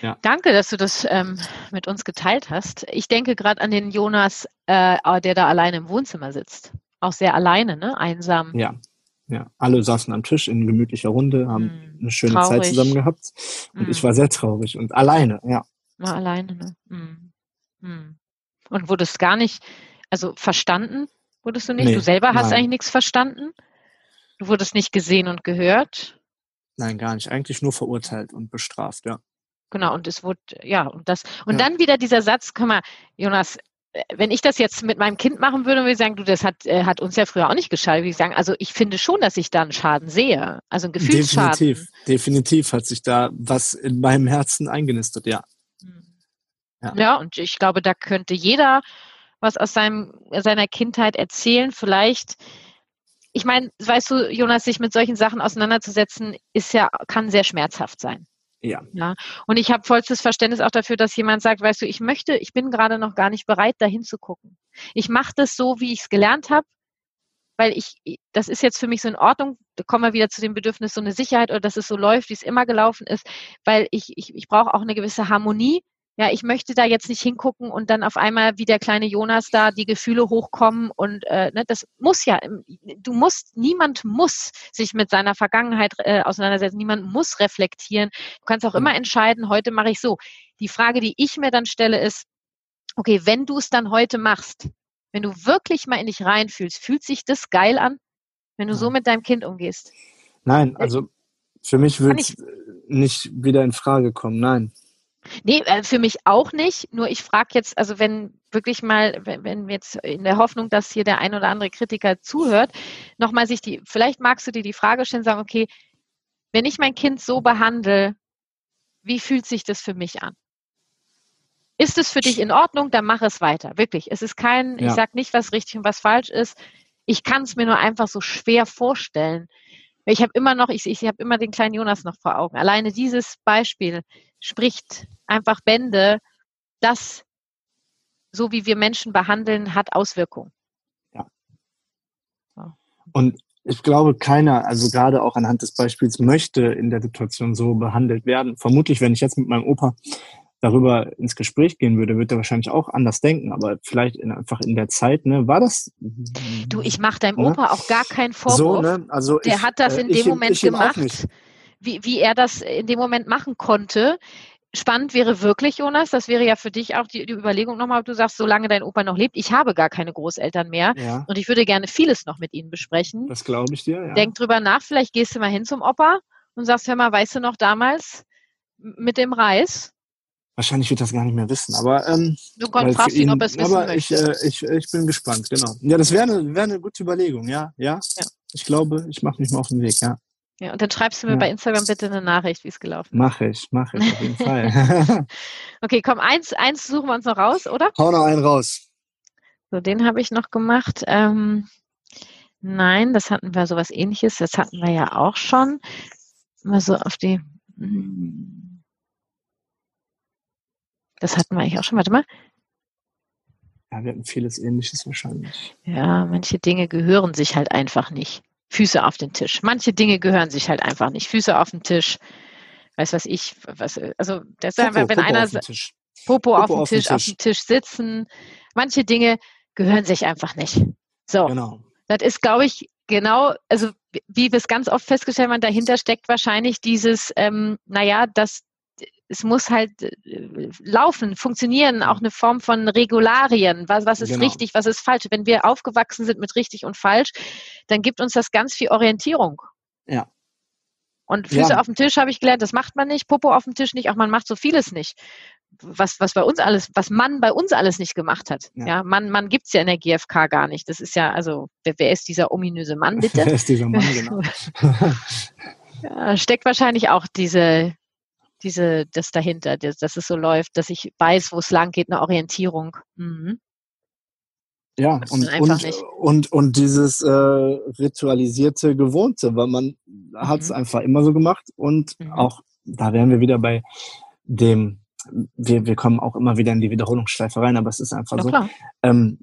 Ja. Danke, dass du das ähm, mit uns geteilt hast. Ich denke gerade an den Jonas, äh, der da alleine im Wohnzimmer sitzt. Auch sehr alleine, ne? Einsam. Ja, ja. Alle saßen am Tisch in gemütlicher Runde, haben mm, eine schöne traurig. Zeit zusammen gehabt. Und mm. ich war sehr traurig und alleine, ja. War alleine, ne? Mm. Und wurdest gar nicht, also verstanden Wurdest du nicht? Nee, du selber hast nein. eigentlich nichts verstanden? Du wurdest nicht gesehen und gehört? Nein, gar nicht. Eigentlich nur verurteilt und bestraft, ja. Genau, und es wurde, ja, und das, und ja. dann wieder dieser Satz, komm mal, Jonas, wenn ich das jetzt mit meinem Kind machen würde, würde ich sagen, du, das hat, äh, hat uns ja früher auch nicht geschadet, würde ich sagen, also ich finde schon, dass ich da einen Schaden sehe. Also einen Gefühlsschaden. Definitiv, definitiv hat sich da was in meinem Herzen eingenistet, ja. Hm. Ja, ja und ich glaube, da könnte jeder was aus seinem, seiner Kindheit erzählen. Vielleicht, ich meine, weißt du, Jonas, sich mit solchen Sachen auseinanderzusetzen, ist ja, kann sehr schmerzhaft sein. Ja. ja. Und ich habe vollstes Verständnis auch dafür, dass jemand sagt, weißt du, ich möchte, ich bin gerade noch gar nicht bereit, dahin zu gucken. Ich mache das so, wie ich es gelernt habe, weil ich, das ist jetzt für mich so in Ordnung, da kommen wir wieder zu dem Bedürfnis, so eine Sicherheit oder dass es so läuft, wie es immer gelaufen ist, weil ich, ich, ich brauche auch eine gewisse Harmonie ja, ich möchte da jetzt nicht hingucken und dann auf einmal wie der kleine Jonas da die Gefühle hochkommen und äh, ne, das muss ja, du musst, niemand muss sich mit seiner Vergangenheit äh, auseinandersetzen, niemand muss reflektieren. Du kannst auch immer entscheiden, heute mache ich so. Die Frage, die ich mir dann stelle, ist, okay, wenn du es dann heute machst, wenn du wirklich mal in dich reinfühlst, fühlt sich das geil an, wenn du so mit deinem Kind umgehst? Nein, also für mich würde es nicht wieder in Frage kommen, nein. Nee, äh, für mich auch nicht. Nur ich frage jetzt, also wenn wirklich mal, wenn, wenn jetzt in der Hoffnung, dass hier der ein oder andere Kritiker zuhört, nochmal sich die, vielleicht magst du dir die Frage stellen, sagen, okay, wenn ich mein Kind so behandle, wie fühlt sich das für mich an? Ist es für dich in Ordnung, dann mach es weiter. Wirklich. Es ist kein, ja. ich sage nicht, was richtig und was falsch ist. Ich kann es mir nur einfach so schwer vorstellen. Ich habe immer noch, ich, ich habe immer den kleinen Jonas noch vor Augen. Alleine dieses Beispiel, spricht einfach Bände, das, so wie wir Menschen behandeln, hat Auswirkungen. Ja. Und ich glaube, keiner, also gerade auch anhand des Beispiels, möchte in der Situation so behandelt werden. Vermutlich, wenn ich jetzt mit meinem Opa darüber ins Gespräch gehen würde, würde er wahrscheinlich auch anders denken. Aber vielleicht in, einfach in der Zeit, ne, war das. Du, ich mache deinem Opa ne? auch gar keinen Vorwurf. So, ne? also der ich, hat das in äh, dem Moment gemacht, wie, wie er das in dem Moment machen konnte. Spannend wäre wirklich, Jonas, das wäre ja für dich auch die, die Überlegung nochmal, ob du sagst, solange dein Opa noch lebt, ich habe gar keine Großeltern mehr ja. und ich würde gerne vieles noch mit ihnen besprechen. Das glaube ich dir, ja. Denk drüber nach, vielleicht gehst du mal hin zum Opa und sagst, hör mal, weißt du noch damals mit dem Reis? Wahrscheinlich wird das gar nicht mehr wissen, aber ähm, du fragst ihn, ob er es wissen aber möchte. Ich, äh, ich, ich bin gespannt, genau. Ja, das wäre eine, wär eine gute Überlegung, ja, ja. ja. Ich glaube, ich mache mich mal auf den Weg, ja. Ja, und dann schreibst du mir ja. bei Instagram bitte eine Nachricht, wie es gelaufen ist. Mache ich, mache ich auf jeden Fall. okay, komm, eins, eins suchen wir uns noch raus, oder? Hau noch einen raus. So, den habe ich noch gemacht. Ähm, nein, das hatten wir sowas ähnliches. Das hatten wir ja auch schon. Mal so auf die. Hm. Das hatten wir eigentlich auch schon. Warte mal. Ja, wir hatten vieles ähnliches wahrscheinlich. Ja, manche Dinge gehören sich halt einfach nicht. Füße auf den Tisch. Manche Dinge gehören sich halt einfach nicht. Füße auf den Tisch. Weiß was ich, was, also das ist einfach, wenn Popo einer auf Popo, Popo auf, dem Tisch, Tisch, auf dem Tisch sitzen. Manche Dinge gehören sich einfach nicht. So. Genau. Das ist, glaube ich, genau, also wie wir es ganz oft festgestellt haben, dahinter steckt wahrscheinlich dieses, ähm, naja, dass es muss halt äh, laufen, funktionieren, auch eine Form von Regularien. Was, was ist genau. richtig, was ist falsch? Wenn wir aufgewachsen sind mit richtig und falsch, dann gibt uns das ganz viel Orientierung. Ja. Und Füße ja. auf dem Tisch habe ich gelernt, das macht man nicht, Popo auf dem Tisch nicht, auch man macht so vieles nicht. Was, was bei uns alles, was man bei uns alles nicht gemacht hat. Ja, ja man, man gibt es ja in der GfK gar nicht. Das ist ja, also, wer, wer ist dieser ominöse Mann, bitte? wer ist dieser Mann, genau. ja, steckt wahrscheinlich auch diese, diese, das dahinter, das, dass es so läuft, dass ich weiß, wo es lang geht, eine Orientierung. Mhm. Ja, und, und, und, und dieses äh, ritualisierte Gewohnte, weil man mhm. hat es einfach immer so gemacht und mhm. auch, da wären wir wieder bei dem, wir, wir kommen auch immer wieder in die Wiederholungsschleife rein, aber es ist einfach ja, so, ähm,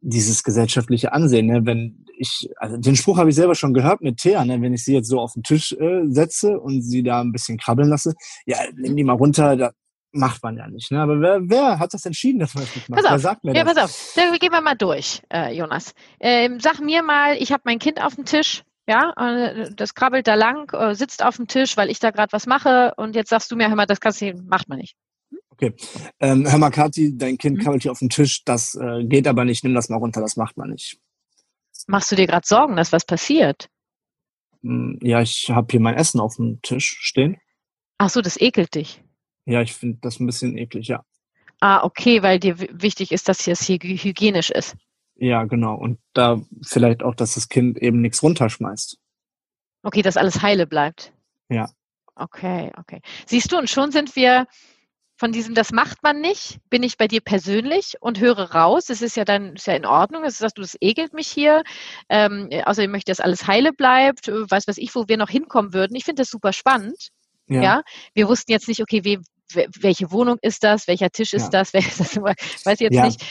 dieses gesellschaftliche Ansehen, ne? wenn ich, also den Spruch habe ich selber schon gehört mit Thea, ne? wenn ich sie jetzt so auf den Tisch äh, setze und sie da ein bisschen krabbeln lasse, ja, nimm die mal runter, da macht man ja nicht. Ne? Aber wer, wer hat das entschieden, dass man das nicht macht? Pass auf, wer sagt mir ja, das? pass auf, dann gehen wir mal durch, äh, Jonas. Ähm, sag mir mal, ich habe mein Kind auf dem Tisch, ja, äh, das krabbelt da lang, äh, sitzt auf dem Tisch, weil ich da gerade was mache und jetzt sagst du mir, hör mal, das kannst du, macht man nicht. Okay. Ähm, hör mal, Kathi, dein Kind mhm. krabbelt hier auf dem Tisch, das äh, geht aber nicht, nimm das mal runter, das macht man nicht. Machst du dir gerade Sorgen, dass was passiert? Hm, ja, ich habe hier mein Essen auf dem Tisch stehen. Ach so, das ekelt dich. Ja, ich finde das ein bisschen eklig, ja. Ah, okay, weil dir wichtig ist, dass es hier hygienisch ist. Ja, genau. Und da vielleicht auch, dass das Kind eben nichts runterschmeißt. Okay, dass alles heile bleibt. Ja. Okay, okay. Siehst du, und schon sind wir von diesem, das macht man nicht, bin ich bei dir persönlich und höre raus. Es ist ja dann ist ja in Ordnung. Es ist, du, das ekelt mich hier. Ähm, außerdem möchte, dass alles heile bleibt. Weiß was ich, wo wir noch hinkommen würden. Ich finde das super spannend. Ja. ja. Wir wussten jetzt nicht, okay, we, welche Wohnung ist das? Welcher Tisch ist ja. das? das? Weiß ich jetzt ja. nicht.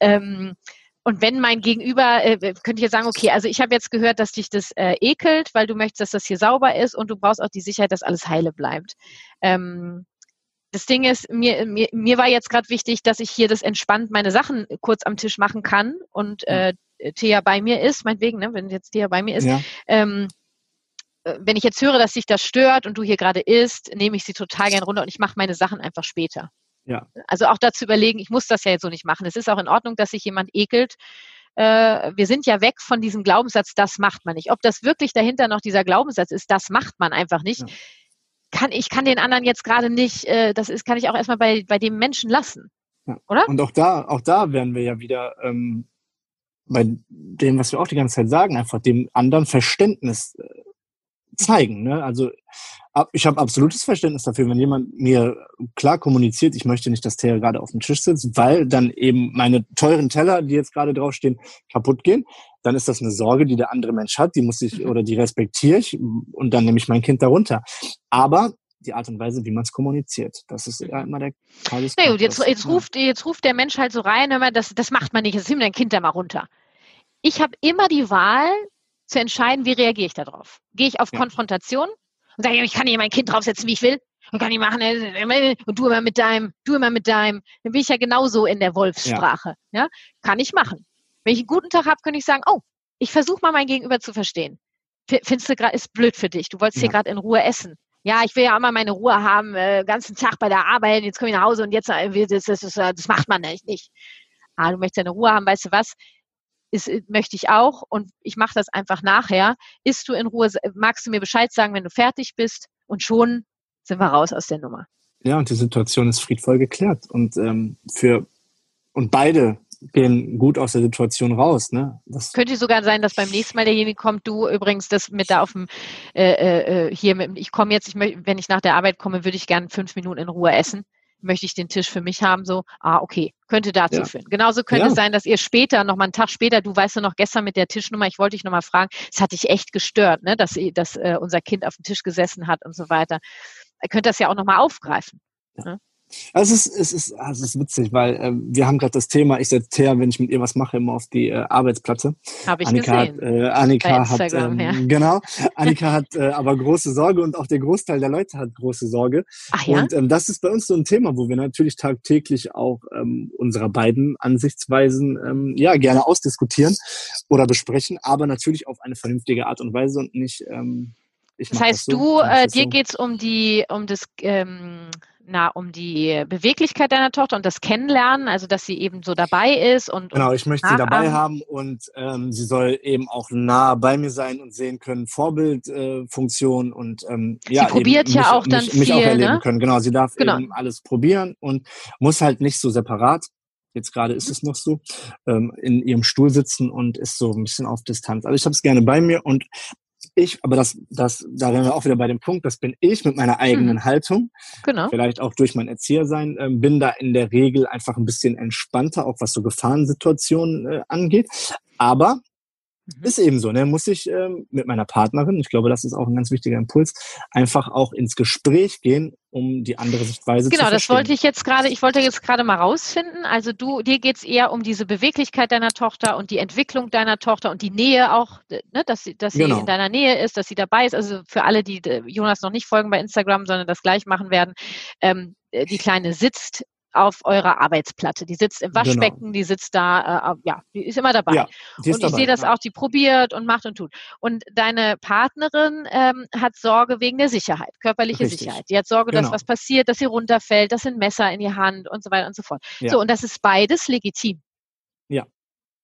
Ähm, und wenn mein Gegenüber, äh, könnte ich jetzt sagen, okay, also ich habe jetzt gehört, dass dich das äh, ekelt, weil du möchtest, dass das hier sauber ist und du brauchst auch die Sicherheit, dass alles heile bleibt. Ähm, das Ding ist, mir, mir, mir war jetzt gerade wichtig, dass ich hier das entspannt meine Sachen kurz am Tisch machen kann und äh, Thea bei mir ist, meinetwegen, ne, wenn jetzt Thea bei mir ist. Ja. Ähm, äh, wenn ich jetzt höre, dass sich das stört und du hier gerade isst, nehme ich sie total gern runter und ich mache meine Sachen einfach später. Ja. Also auch dazu überlegen, ich muss das ja jetzt so nicht machen. Es ist auch in Ordnung, dass sich jemand ekelt. Äh, wir sind ja weg von diesem Glaubenssatz, das macht man nicht. Ob das wirklich dahinter noch dieser Glaubenssatz ist, das macht man einfach nicht. Ja kann ich kann den anderen jetzt gerade nicht, äh, das ist, kann ich auch erstmal bei, bei dem Menschen lassen. Ja. Oder? Und auch da, auch da werden wir ja wieder ähm, bei dem, was wir auch die ganze Zeit sagen, einfach dem anderen Verständnis äh, zeigen. Ne? Also ich habe absolutes Verständnis dafür, wenn jemand mir klar kommuniziert, ich möchte nicht, dass der gerade auf dem Tisch sitzt, weil dann eben meine teuren Teller, die jetzt gerade draufstehen, kaputt gehen, dann ist das eine Sorge, die der andere Mensch hat, die muss ich mhm. oder die respektiere ich und dann nehme ich mein Kind darunter. Aber die Art und Weise, wie man es kommuniziert. Das ist ja immer der Tages. Na gut, jetzt, jetzt, ruft, jetzt ruft der Mensch halt so rein, hör mal, das, das macht man nicht, das nimmt dein Kind da mal runter. Ich habe immer die Wahl zu entscheiden, wie reagiere ich darauf. Gehe ich auf ja. Konfrontation und sage, ich kann hier mein Kind draufsetzen, wie ich will. Und kann ich machen, äh, und du immer mit deinem, du immer mit deinem. Dann bin ich ja genauso in der Wolfssprache. Ja. ja? Kann ich machen. Wenn ich einen guten Tag habe, könnte ich sagen, oh, ich versuche mal mein Gegenüber zu verstehen. Findest du gerade, ist blöd für dich. Du wolltest ja. hier gerade in Ruhe essen ja, ich will ja immer meine Ruhe haben, äh, ganzen Tag bei der Arbeit, jetzt komme ich nach Hause und jetzt, äh, das, das, das, das macht man nicht. Ah, du möchtest deine Ruhe haben, weißt du was? Ist, äh, möchte ich auch und ich mache das einfach nachher. Ist du in Ruhe, magst du mir Bescheid sagen, wenn du fertig bist und schon sind wir raus aus der Nummer. Ja, und die Situation ist friedvoll geklärt und ähm, für und beide gehen gut aus der Situation raus. Ne? Das Könnte sogar sein, dass beim nächsten Mal derjenige kommt, du übrigens das mit da auf dem äh, äh, hier mit, ich komme jetzt, ich möchte, wenn ich nach der Arbeit komme, würde ich gerne fünf Minuten in Ruhe essen. Möchte ich den Tisch für mich haben, so, ah, okay, könnte dazu ja. führen. Genauso könnte ja. es sein, dass ihr später, noch mal einen Tag später, du weißt ja noch gestern mit der Tischnummer, ich wollte dich noch mal fragen, es hat dich echt gestört, ne, dass, dass äh, unser Kind auf dem Tisch gesessen hat und so weiter. Ihr könnt das ja auch noch mal aufgreifen. Ja. Ne? Also es ist, es ist, also es ist witzig, weil äh, wir haben gerade das Thema, ich setze her, wenn ich mit ihr was mache, immer auf die äh, Arbeitsplatte. Habe ich Annika gesehen. Hat, äh, Annika hat, ähm, ja. genau, Annika hat äh, aber große Sorge und auch der Großteil der Leute hat große Sorge. Ach ja? Und ähm, das ist bei uns so ein Thema, wo wir natürlich tagtäglich auch ähm, unserer beiden Ansichtsweisen ähm, ja gerne ausdiskutieren oder besprechen, aber natürlich auf eine vernünftige Art und Weise und nicht. Ähm, ich das heißt, das so, du, äh, dir so. geht's um die, um das ähm, na, um die Beweglichkeit deiner Tochter und das Kennenlernen, also dass sie eben so dabei ist und genau, ich möchte sie dabei haben und ähm, sie soll eben auch nah bei mir sein und sehen können Vorbildfunktion äh, und ähm, ja, sie probiert ja mich, auch dann mich, viel, mich auch erleben ne? können. Genau, sie darf genau. eben alles probieren und muss halt nicht so separat. Jetzt gerade ist mhm. es noch so, ähm, in ihrem Stuhl sitzen und ist so ein bisschen auf Distanz. Also ich habe es gerne bei mir und ich, aber das, das, da wären wir auch wieder bei dem Punkt, das bin ich mit meiner eigenen mhm. Haltung. Genau. Vielleicht auch durch mein Erziehersein, äh, bin da in der Regel einfach ein bisschen entspannter, auch was so Gefahrensituationen äh, angeht. Aber Mhm. Ist eben so, ne? Muss ich ähm, mit meiner Partnerin, ich glaube, das ist auch ein ganz wichtiger Impuls, einfach auch ins Gespräch gehen, um die andere Sichtweise genau, zu. Genau, das wollte ich jetzt gerade, ich wollte jetzt gerade mal rausfinden. Also du, dir geht's eher um diese Beweglichkeit deiner Tochter und die Entwicklung deiner Tochter und die Nähe auch, ne, dass sie, dass sie genau. in deiner Nähe ist, dass sie dabei ist. Also für alle, die Jonas noch nicht folgen bei Instagram, sondern das gleich machen werden, ähm, die Kleine sitzt auf eurer Arbeitsplatte. Die sitzt im genau. Waschbecken, genau. die sitzt da, äh, ja, die ist immer dabei. Ja, ist und ich sehe das ja. auch, die probiert und macht und tut. Und deine Partnerin ähm, hat Sorge wegen der Sicherheit, körperliche Richtig. Sicherheit. Die hat Sorge, genau. dass was passiert, dass sie runterfällt, dass ein Messer in die Hand und so weiter und so fort. Ja. So, und das ist beides legitim.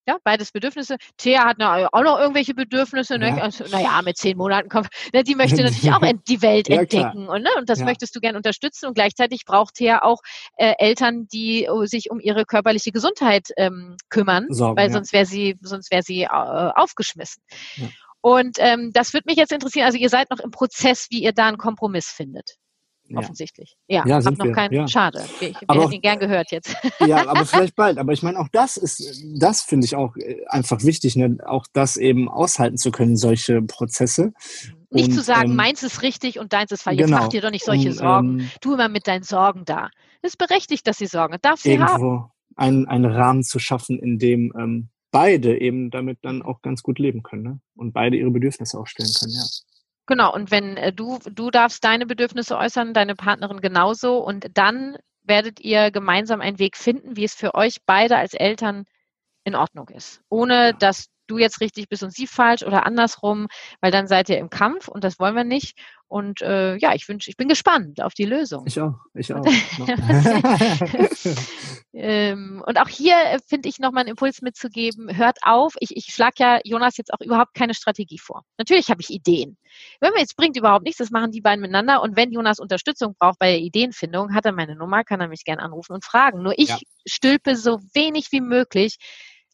Ja. Beides Bedürfnisse. Thea hat auch noch irgendwelche Bedürfnisse. Ne? Ja. Also, naja, mit zehn Monaten kommt. Ne, die möchte natürlich auch die Welt ja, entdecken. Und, ne? und das ja. möchtest du gern unterstützen. Und gleichzeitig braucht Thea auch äh, Eltern, die uh, sich um ihre körperliche Gesundheit ähm, kümmern, Sorgen, weil sonst wäre sie, sonst wäre sie äh, aufgeschmissen. Und ähm, das würde mich jetzt interessieren. Also ihr seid noch im Prozess, wie ihr da einen Kompromiss findet offensichtlich. Ja, ja hab noch keinen. Ja. Schade. Ich, wir hätten ihn gern gehört jetzt. Ja, aber vielleicht bald. Aber ich meine, auch das ist, das finde ich auch äh, einfach wichtig, ne? auch das eben aushalten zu können, solche Prozesse. Nicht und, zu sagen, ähm, meins ist richtig und deins ist falsch. Jetzt genau. mach dir doch nicht solche und, Sorgen. Ähm, tu immer mit deinen Sorgen da. Es ist berechtigt, dass sie Sorgen darf sie irgendwo haben. Einen, einen Rahmen zu schaffen, in dem ähm, beide eben damit dann auch ganz gut leben können ne? und beide ihre Bedürfnisse auch stellen können, ja. Genau, und wenn äh, du, du darfst deine Bedürfnisse äußern, deine Partnerin genauso und dann werdet ihr gemeinsam einen Weg finden, wie es für euch beide als Eltern in Ordnung ist. Ohne dass du jetzt richtig bist und sie falsch oder andersrum, weil dann seid ihr im Kampf und das wollen wir nicht. Und äh, ja, ich wünsche, ich bin gespannt auf die Lösung. Ich auch, ich auch. ähm, und auch hier äh, finde ich nochmal einen Impuls mitzugeben. Hört auf, ich, ich schlage ja Jonas jetzt auch überhaupt keine Strategie vor. Natürlich habe ich Ideen. Wenn man jetzt bringt überhaupt nichts, das machen die beiden miteinander. Und wenn Jonas Unterstützung braucht bei der Ideenfindung, hat er meine Nummer, kann er mich gerne anrufen und fragen. Nur ich ja. stülpe so wenig wie möglich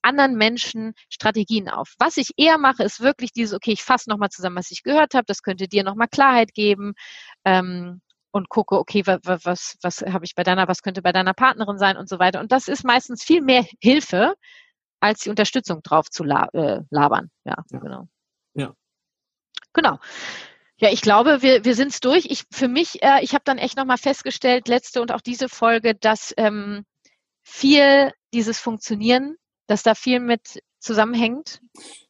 anderen Menschen Strategien auf. Was ich eher mache, ist wirklich dieses, okay, ich fasse nochmal zusammen, was ich gehört habe, das könnte dir nochmal Klarheit geben ähm, und gucke, okay, was, was, was habe ich bei deiner, was könnte bei deiner Partnerin sein und so weiter. Und das ist meistens viel mehr Hilfe, als die Unterstützung drauf zu la äh, labern. Ja, ja, genau. Ja. Genau. Ja, ich glaube, wir, wir sind es durch. Ich, für mich, äh, ich habe dann echt nochmal festgestellt, letzte und auch diese Folge, dass ähm, viel dieses Funktionieren, dass da viel mit zusammenhängt.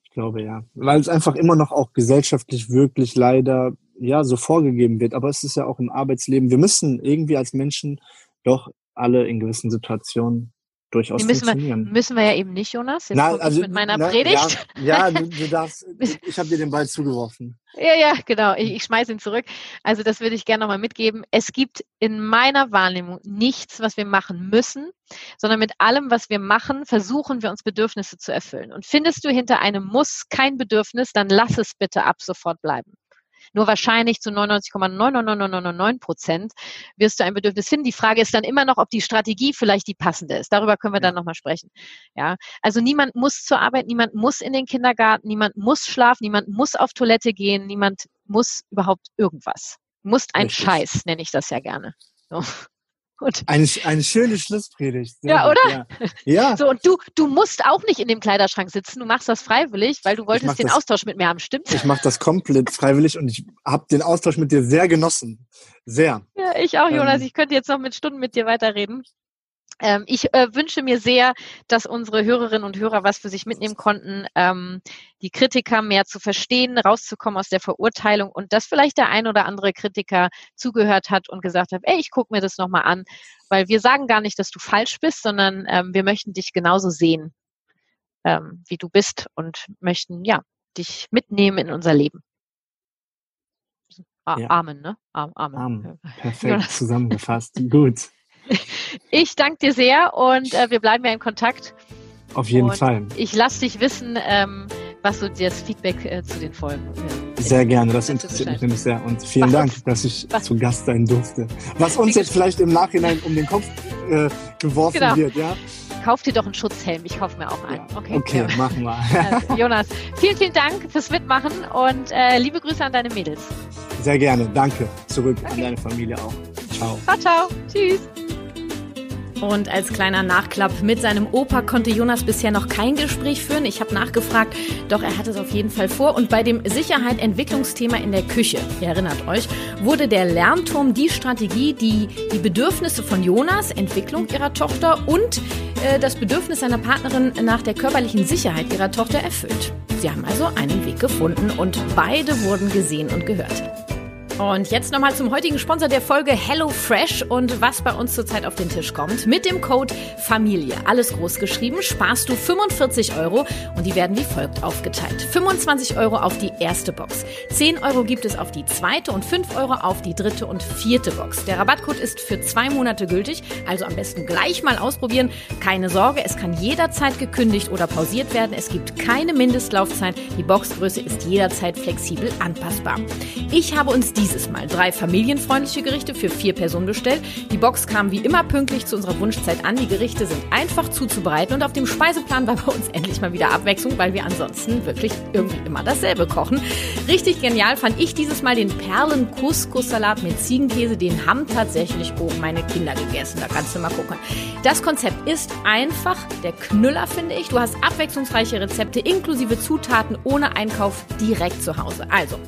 Ich glaube ja, weil es einfach immer noch auch gesellschaftlich wirklich leider ja so vorgegeben wird. Aber es ist ja auch im Arbeitsleben. Wir müssen irgendwie als Menschen doch alle in gewissen Situationen durchaus müssen funktionieren. Wir, müssen wir ja eben nicht, Jonas. Jetzt na, also, mit meiner na, Predigt. Ja, ja du, du, darfst, ich habe dir den Ball zugeworfen. Ja, ja, genau. Ich, ich schmeiße ihn zurück. Also das würde ich gerne nochmal mitgeben. Es gibt in meiner Wahrnehmung nichts, was wir machen müssen, sondern mit allem, was wir machen, versuchen wir uns Bedürfnisse zu erfüllen. Und findest du hinter einem Muss kein Bedürfnis, dann lass es bitte ab sofort bleiben. Nur wahrscheinlich zu 99,99999 Prozent wirst du ein Bedürfnis finden. Die Frage ist dann immer noch, ob die Strategie vielleicht die passende ist. Darüber können wir dann nochmal sprechen. Ja, also niemand muss zur Arbeit, niemand muss in den Kindergarten, niemand muss schlafen, niemand muss auf Toilette gehen, niemand muss überhaupt irgendwas. Muss ein Richtig. Scheiß, nenne ich das ja gerne. So. Und eine, eine schöne Schlusspredigt. Sehr ja, gut, oder? Ja. ja. So, und du, du musst auch nicht in dem Kleiderschrank sitzen. Du machst das freiwillig, weil du wolltest den das, Austausch mit mir haben, stimmt? Ich mache das komplett freiwillig und ich habe den Austausch mit dir sehr genossen. Sehr. Ja, ich auch, Jonas. Ähm, ich könnte jetzt noch mit Stunden mit dir weiterreden. Ähm, ich äh, wünsche mir sehr, dass unsere Hörerinnen und Hörer was für sich mitnehmen konnten, ähm, die Kritiker mehr zu verstehen, rauszukommen aus der Verurteilung und dass vielleicht der ein oder andere Kritiker zugehört hat und gesagt hat, ey, ich gucke mir das nochmal an, weil wir sagen gar nicht, dass du falsch bist, sondern ähm, wir möchten dich genauso sehen, ähm, wie du bist und möchten, ja, dich mitnehmen in unser Leben. ja. Amen, ne? Amen. Amen. Perfekt zusammengefasst. Gut. Ich danke dir sehr und äh, wir bleiben ja in Kontakt. Auf jeden und Fall. Ich lasse dich wissen, ähm, was so das Feedback äh, zu den Folgen äh, Sehr gerne, das interessiert mich nämlich sehr. Und vielen was Dank, dass ich was? zu Gast sein durfte. Was uns jetzt vielleicht im Nachhinein um den Kopf äh, geworfen genau. wird, ja? Kauf dir doch einen Schutzhelm, ich kaufe mir auch einen. Okay, okay ja. machen wir. Also, Jonas, vielen, vielen Dank fürs Mitmachen und äh, liebe Grüße an deine Mädels. Sehr gerne, danke. Zurück okay. an deine Familie auch. Ciao. Ciao, ciao. Tschüss. Und als kleiner Nachklapp, mit seinem Opa konnte Jonas bisher noch kein Gespräch führen. Ich habe nachgefragt, doch er hat es auf jeden Fall vor. Und bei dem Sicherheit-Entwicklungsthema in der Küche, ihr erinnert euch, wurde der Lernturm die Strategie, die die Bedürfnisse von Jonas, Entwicklung ihrer Tochter und äh, das Bedürfnis seiner Partnerin nach der körperlichen Sicherheit ihrer Tochter erfüllt. Sie haben also einen Weg gefunden und beide wurden gesehen und gehört. Und jetzt nochmal zum heutigen Sponsor der Folge HelloFresh und was bei uns zurzeit auf den Tisch kommt. Mit dem Code Familie, alles groß geschrieben, sparst du 45 Euro und die werden wie folgt aufgeteilt. 25 Euro auf die erste Box, 10 Euro gibt es auf die zweite und 5 Euro auf die dritte und vierte Box. Der Rabattcode ist für zwei Monate gültig, also am besten gleich mal ausprobieren. Keine Sorge, es kann jederzeit gekündigt oder pausiert werden. Es gibt keine Mindestlaufzeit. Die Boxgröße ist jederzeit flexibel anpassbar. Ich habe uns die dieses Mal drei familienfreundliche Gerichte für vier Personen bestellt. Die Box kam wie immer pünktlich zu unserer Wunschzeit an. Die Gerichte sind einfach zuzubereiten und auf dem Speiseplan war bei uns endlich mal wieder Abwechslung, weil wir ansonsten wirklich irgendwie immer dasselbe kochen. Richtig genial fand ich dieses Mal den perlen Couscous-Salat mit Ziegenkäse. Den haben tatsächlich oben meine Kinder gegessen. Da kannst du mal gucken. Das Konzept ist einfach der Knüller, finde ich. Du hast abwechslungsreiche Rezepte inklusive Zutaten ohne Einkauf direkt zu Hause. Also,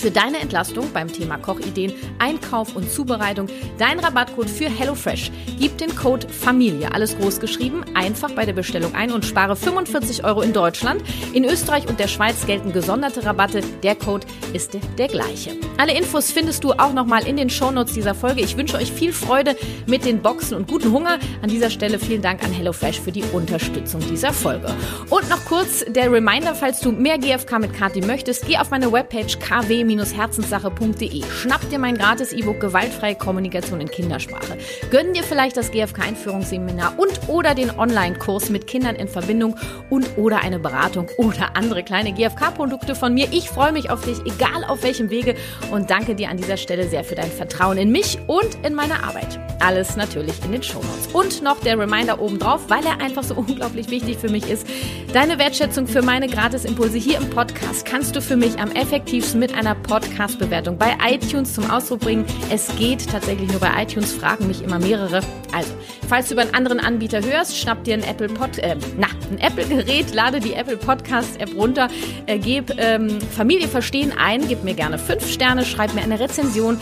für deine Entlastung beim Thema Kochideen, Einkauf und Zubereitung dein Rabattcode für HelloFresh. Gib den Code Familie, alles groß geschrieben, einfach bei der Bestellung ein und spare 45 Euro in Deutschland. In Österreich und der Schweiz gelten gesonderte Rabatte. Der Code ist der gleiche. Alle Infos findest du auch nochmal in den Shownotes dieser Folge. Ich wünsche euch viel Freude mit den Boxen und guten Hunger. An dieser Stelle vielen Dank an HelloFresh für die Unterstützung dieser Folge. Und noch kurz der Reminder, falls du mehr GFK mit Kati möchtest, geh auf meine Webpage kw herzenssache.de. Schnapp dir mein gratis E-Book Gewaltfreie Kommunikation in Kindersprache. Gönn dir vielleicht das GFK-Einführungsseminar und oder den Online-Kurs mit Kindern in Verbindung und oder eine Beratung oder andere kleine GFK-Produkte von mir. Ich freue mich auf dich, egal auf welchem Wege und danke dir an dieser Stelle sehr für dein Vertrauen in mich und in meine Arbeit. Alles natürlich in den Shownotes. Und noch der Reminder obendrauf, weil er einfach so unglaublich wichtig für mich ist. Deine Wertschätzung für meine Gratisimpulse hier im Podcast kannst du für mich am effektivsten mit einer Podcast-Bewertung bei iTunes zum Ausdruck bringen. Es geht tatsächlich nur bei iTunes, fragen mich immer mehrere. Also, falls du über einen anderen Anbieter hörst, schnapp dir ein Apple Pod, äh, na, ein Apple-Gerät, lade die Apple Podcast-App runter, äh, gib ähm, Familie verstehen ein, gib mir gerne fünf Sterne, schreib mir eine Rezension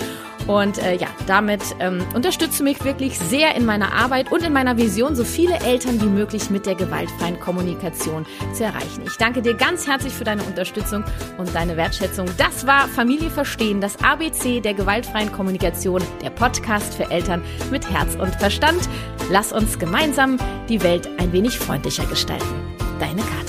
und äh, ja, damit ähm, unterstützt du mich wirklich sehr in meiner Arbeit und in meiner Vision, so viele Eltern wie möglich mit der gewaltfreien Kommunikation zu erreichen. Ich danke dir ganz herzlich für deine Unterstützung und deine Wertschätzung. Das war Familie Verstehen, das ABC der gewaltfreien Kommunikation, der Podcast für Eltern mit Herz und Verstand. Lass uns gemeinsam die Welt ein wenig freundlicher gestalten. Deine Karin.